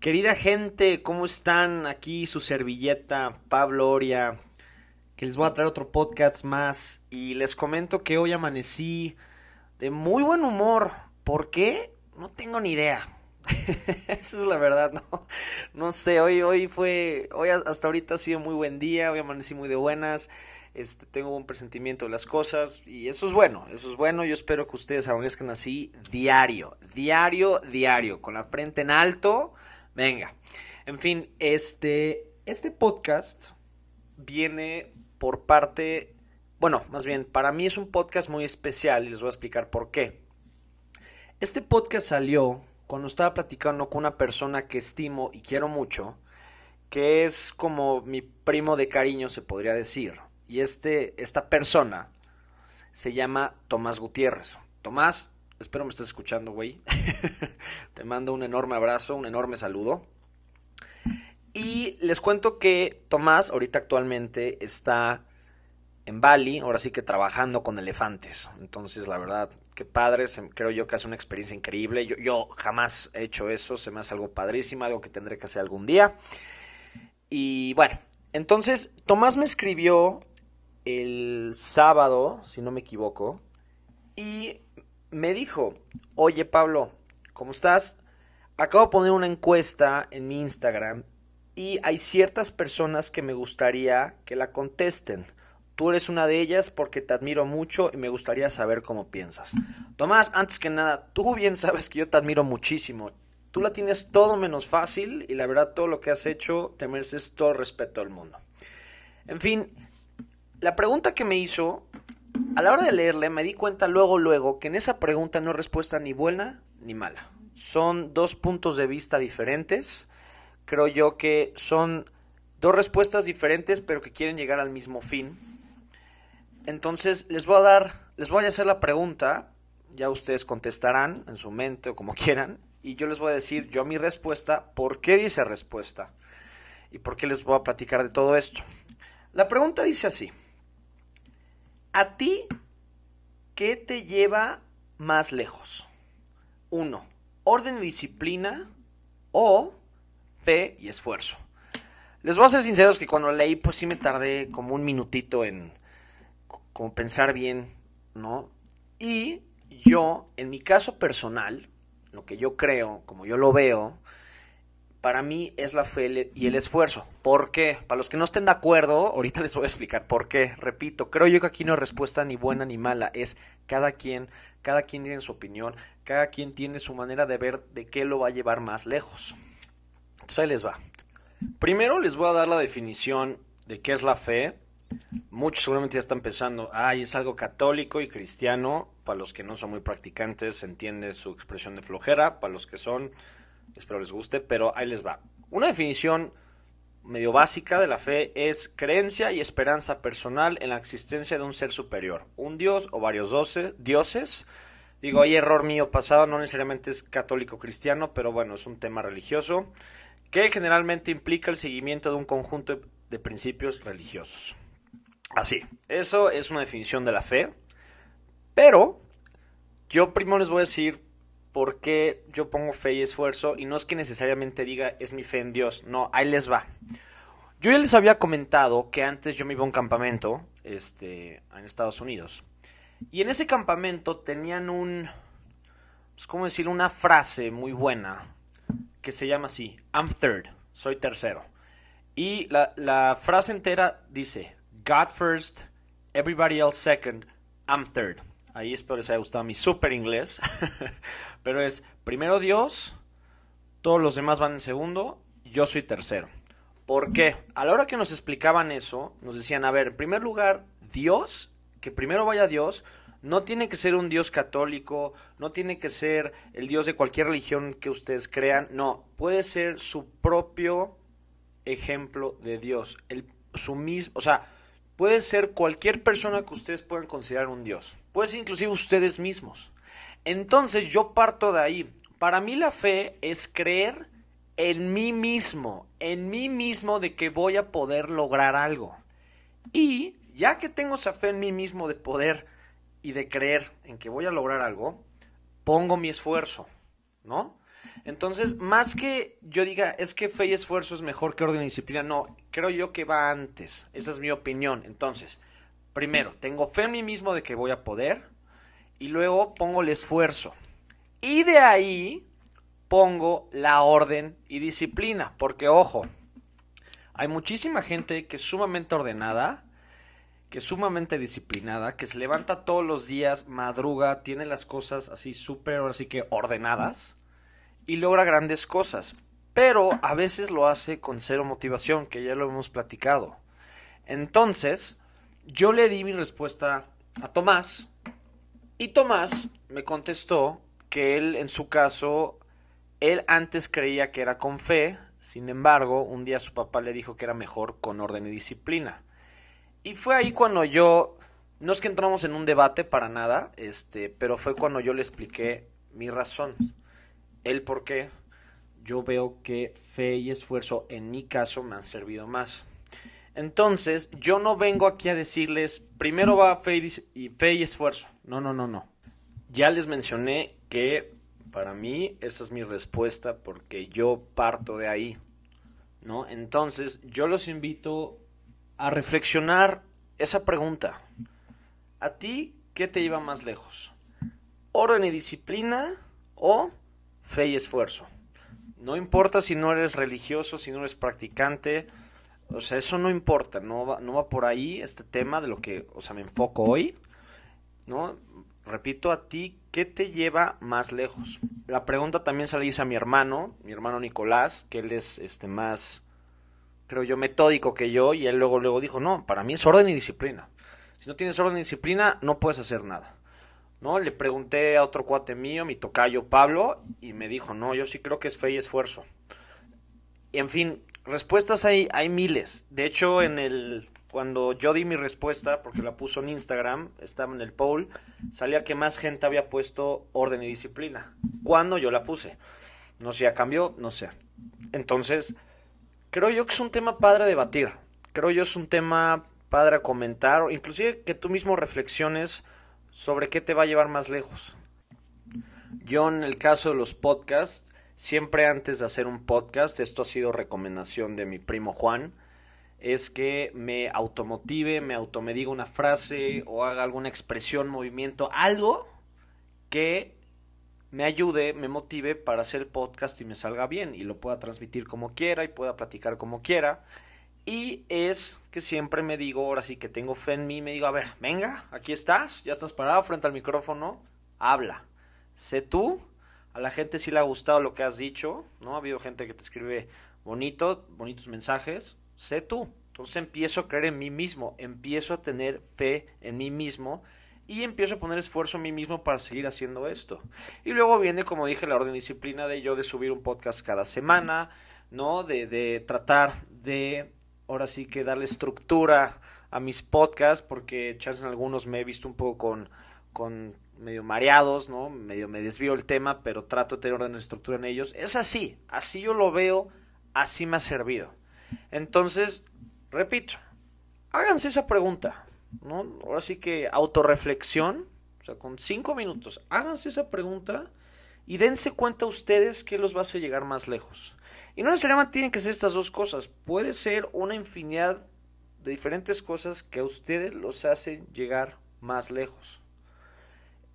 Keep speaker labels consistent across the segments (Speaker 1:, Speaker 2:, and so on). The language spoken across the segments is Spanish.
Speaker 1: Querida gente, ¿cómo están? Aquí su servilleta, Pablo Oria, que les voy a traer otro podcast más y les comento que hoy amanecí de muy buen humor. ¿Por qué? No tengo ni idea. Esa es la verdad, no, no sé, hoy, hoy fue, hoy hasta ahorita ha sido muy buen día, hoy amanecí muy de buenas, este, tengo un presentimiento de las cosas y eso es bueno, eso es bueno, yo espero que ustedes amanezcan así diario, diario, diario, con la frente en alto, Venga. En fin, este, este podcast viene por parte, bueno, más bien, para mí es un podcast muy especial y les voy a explicar por qué. Este podcast salió cuando estaba platicando con una persona que estimo y quiero mucho, que es como mi primo de cariño, se podría decir. Y este, esta persona se llama Tomás Gutiérrez. Tomás, Espero me estés escuchando, güey. Te mando un enorme abrazo, un enorme saludo. Y les cuento que Tomás ahorita actualmente está en Bali, ahora sí que trabajando con elefantes. Entonces, la verdad, qué padre, creo yo que hace una experiencia increíble. Yo, yo jamás he hecho eso, se me hace algo padrísimo, algo que tendré que hacer algún día. Y bueno, entonces Tomás me escribió el sábado, si no me equivoco, y me dijo, oye Pablo, ¿cómo estás? Acabo de poner una encuesta en mi Instagram y hay ciertas personas que me gustaría que la contesten. Tú eres una de ellas porque te admiro mucho y me gustaría saber cómo piensas. Tomás, antes que nada, tú bien sabes que yo te admiro muchísimo. Tú la tienes todo menos fácil y la verdad todo lo que has hecho te mereces todo el respeto del mundo. En fin, la pregunta que me hizo a la hora de leerle me di cuenta luego, luego, que en esa pregunta no hay respuesta ni buena ni mala. Son dos puntos de vista diferentes. Creo yo que son dos respuestas diferentes, pero que quieren llegar al mismo fin. Entonces, les voy a dar, les voy a hacer la pregunta. Ya ustedes contestarán en su mente o como quieran. Y yo les voy a decir yo mi respuesta, por qué dice respuesta. Y por qué les voy a platicar de todo esto. La pregunta dice así. ¿A ti qué te lleva más lejos? Uno, orden y disciplina o fe y esfuerzo. Les voy a ser sinceros que cuando leí, pues sí me tardé como un minutito en como pensar bien, ¿no? Y yo, en mi caso personal, lo que yo creo, como yo lo veo, para mí es la fe y el esfuerzo. ¿Por qué? Para los que no estén de acuerdo, ahorita les voy a explicar por qué. Repito, creo yo que aquí no hay respuesta ni buena ni mala, es cada quien, cada quien tiene su opinión, cada quien tiene su manera de ver de qué lo va a llevar más lejos. Entonces ahí les va. Primero les voy a dar la definición de qué es la fe. Muchos seguramente ya están pensando, ay, es algo católico y cristiano. Para los que no son muy practicantes, entiende su expresión de flojera. Para los que son, Espero les guste, pero ahí les va. Una definición medio básica de la fe es creencia y esperanza personal en la existencia de un ser superior, un dios o varios dioses. Digo, hay error mío pasado, no necesariamente es católico cristiano, pero bueno, es un tema religioso que generalmente implica el seguimiento de un conjunto de principios religiosos. Así, eso es una definición de la fe, pero yo primero les voy a decir por qué yo pongo fe y esfuerzo y no es que necesariamente diga es mi fe en Dios, no, ahí les va. Yo ya les había comentado que antes yo me iba a un campamento este, en Estados Unidos y en ese campamento tenían un, pues, ¿cómo decir? Una frase muy buena que se llama así, I'm third, soy tercero. Y la frase entera dice, God first, everybody else second, I'm third. Ahí espero les haya gustado mi super inglés. Pero es primero Dios, todos los demás van en segundo, yo soy tercero. ¿Por qué? A la hora que nos explicaban eso, nos decían, a ver, en primer lugar, Dios, que primero vaya Dios, no tiene que ser un Dios católico, no tiene que ser el Dios de cualquier religión que ustedes crean, no, puede ser su propio ejemplo de Dios, el, su mismo, o sea, puede ser cualquier persona que ustedes puedan considerar un Dios. Puede ser inclusive ustedes mismos. Entonces yo parto de ahí. Para mí la fe es creer en mí mismo, en mí mismo de que voy a poder lograr algo. Y ya que tengo esa fe en mí mismo de poder y de creer en que voy a lograr algo, pongo mi esfuerzo, ¿no? Entonces, más que yo diga, es que fe y esfuerzo es mejor que orden y disciplina, no, creo yo que va antes. Esa es mi opinión. Entonces, primero, tengo fe en mí mismo de que voy a poder y luego pongo el esfuerzo. Y de ahí pongo la orden y disciplina, porque ojo, hay muchísima gente que es sumamente ordenada, que es sumamente disciplinada, que se levanta todos los días, madruga, tiene las cosas así súper, así que ordenadas y logra grandes cosas. Pero a veces lo hace con cero motivación, que ya lo hemos platicado. Entonces, yo le di mi respuesta a Tomás y Tomás me contestó que él, en su caso, él antes creía que era con fe, sin embargo, un día su papá le dijo que era mejor con orden y disciplina. Y fue ahí cuando yo, no es que entramos en un debate para nada, este, pero fue cuando yo le expliqué mi razón, el por qué yo veo que fe y esfuerzo en mi caso me han servido más. Entonces, yo no vengo aquí a decirles, primero va fe y, fe y esfuerzo. No, no, no, no. Ya les mencioné que para mí esa es mi respuesta porque yo parto de ahí. ¿No? Entonces, yo los invito a reflexionar esa pregunta. ¿A ti qué te lleva más lejos? ¿Orden y disciplina o fe y esfuerzo? No importa si no eres religioso, si no eres practicante, o sea, eso no importa, no va, no va por ahí este tema de lo que, o sea, me enfoco hoy, ¿no? Repito, a ti, ¿qué te lleva más lejos? La pregunta también se hice a mi hermano, mi hermano Nicolás, que él es este más creo yo, metódico que yo, y él luego, luego dijo, no, para mí es orden y disciplina. Si no tienes orden y disciplina, no puedes hacer nada. ¿No? Le pregunté a otro cuate mío, mi tocayo Pablo, y me dijo, no, yo sí creo que es fe y esfuerzo. Y en fin, respuestas hay, hay miles. De hecho, en el cuando yo di mi respuesta, porque la puso en Instagram, estaba en el poll, salía que más gente había puesto orden y disciplina. Cuando yo la puse. No sé, ya cambió, no sé. Entonces, creo yo que es un tema padre a debatir. Creo yo es un tema padre a comentar, inclusive que tú mismo reflexiones sobre qué te va a llevar más lejos. Yo en el caso de los podcasts, siempre antes de hacer un podcast, esto ha sido recomendación de mi primo Juan, es que me automotive, me automediga una frase o haga alguna expresión, movimiento, algo que me ayude, me motive para hacer podcast y me salga bien y lo pueda transmitir como quiera y pueda platicar como quiera. Y es que siempre me digo, ahora sí que tengo fe en mí, me digo, a ver, venga, aquí estás, ya estás parado frente al micrófono, habla. Sé tú, a la gente sí le ha gustado lo que has dicho, ¿no? Ha habido gente que te escribe bonito, bonitos mensajes, sé tú. Entonces empiezo a creer en mí mismo, empiezo a tener fe en mí mismo y empiezo a poner esfuerzo a mí mismo para seguir haciendo esto. Y luego viene, como dije, la orden disciplina de yo de subir un podcast cada semana, ¿no? De, de tratar de, ahora sí que darle estructura a mis podcasts, porque chance en algunos me he visto un poco con, con medio mareados, ¿no? Medio me desvío el tema, pero trato de tener orden y estructura en ellos. Es así, así yo lo veo, así me ha servido. Entonces, repito, háganse esa pregunta. ¿no? Ahora sí que autorreflexión, o sea, con cinco minutos, háganse esa pregunta y dense cuenta ustedes que los va a llegar más lejos. Y no necesariamente tienen que ser estas dos cosas, puede ser una infinidad de diferentes cosas que a ustedes los hacen llegar más lejos.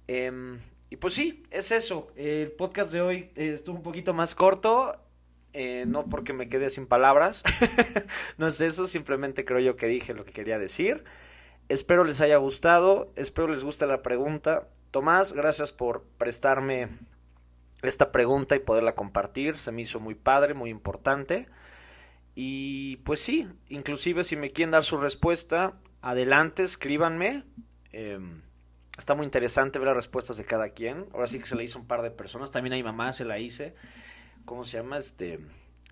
Speaker 1: Em, y pues sí, es eso. El podcast de hoy estuvo un poquito más corto. Eh, no porque me quede sin palabras. no es eso, simplemente creo yo que dije lo que quería decir. Espero les haya gustado, espero les guste la pregunta. Tomás, gracias por prestarme esta pregunta y poderla compartir. Se me hizo muy padre, muy importante. Y pues sí, inclusive si me quieren dar su respuesta, adelante, escríbanme. Em, está muy interesante ver las respuestas de cada quien. Ahora sí que se la hizo un par de personas. También mi mamá se la hice. ¿Cómo se llama? Este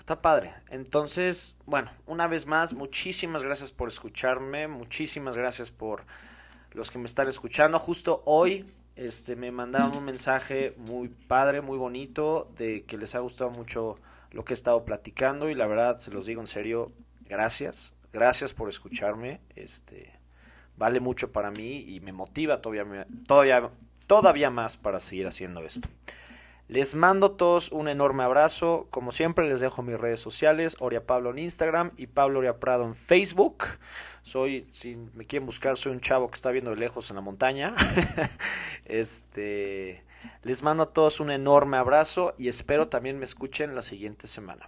Speaker 1: Está padre. Entonces, bueno, una vez más, muchísimas gracias por escucharme, muchísimas gracias por los que me están escuchando. Justo hoy este, me mandaron un mensaje muy padre, muy bonito, de que les ha gustado mucho lo que he estado platicando y la verdad, se los digo en serio, gracias, gracias por escucharme. Este, vale mucho para mí y me motiva todavía, todavía, todavía más para seguir haciendo esto. Les mando a todos un enorme abrazo. Como siempre, les dejo mis redes sociales: Oria Pablo en Instagram y Pablo Oria Prado en Facebook. Soy, si me quieren buscar, soy un chavo que está viendo de lejos en la montaña. este. Les mando a todos un enorme abrazo y espero también me escuchen la siguiente semana.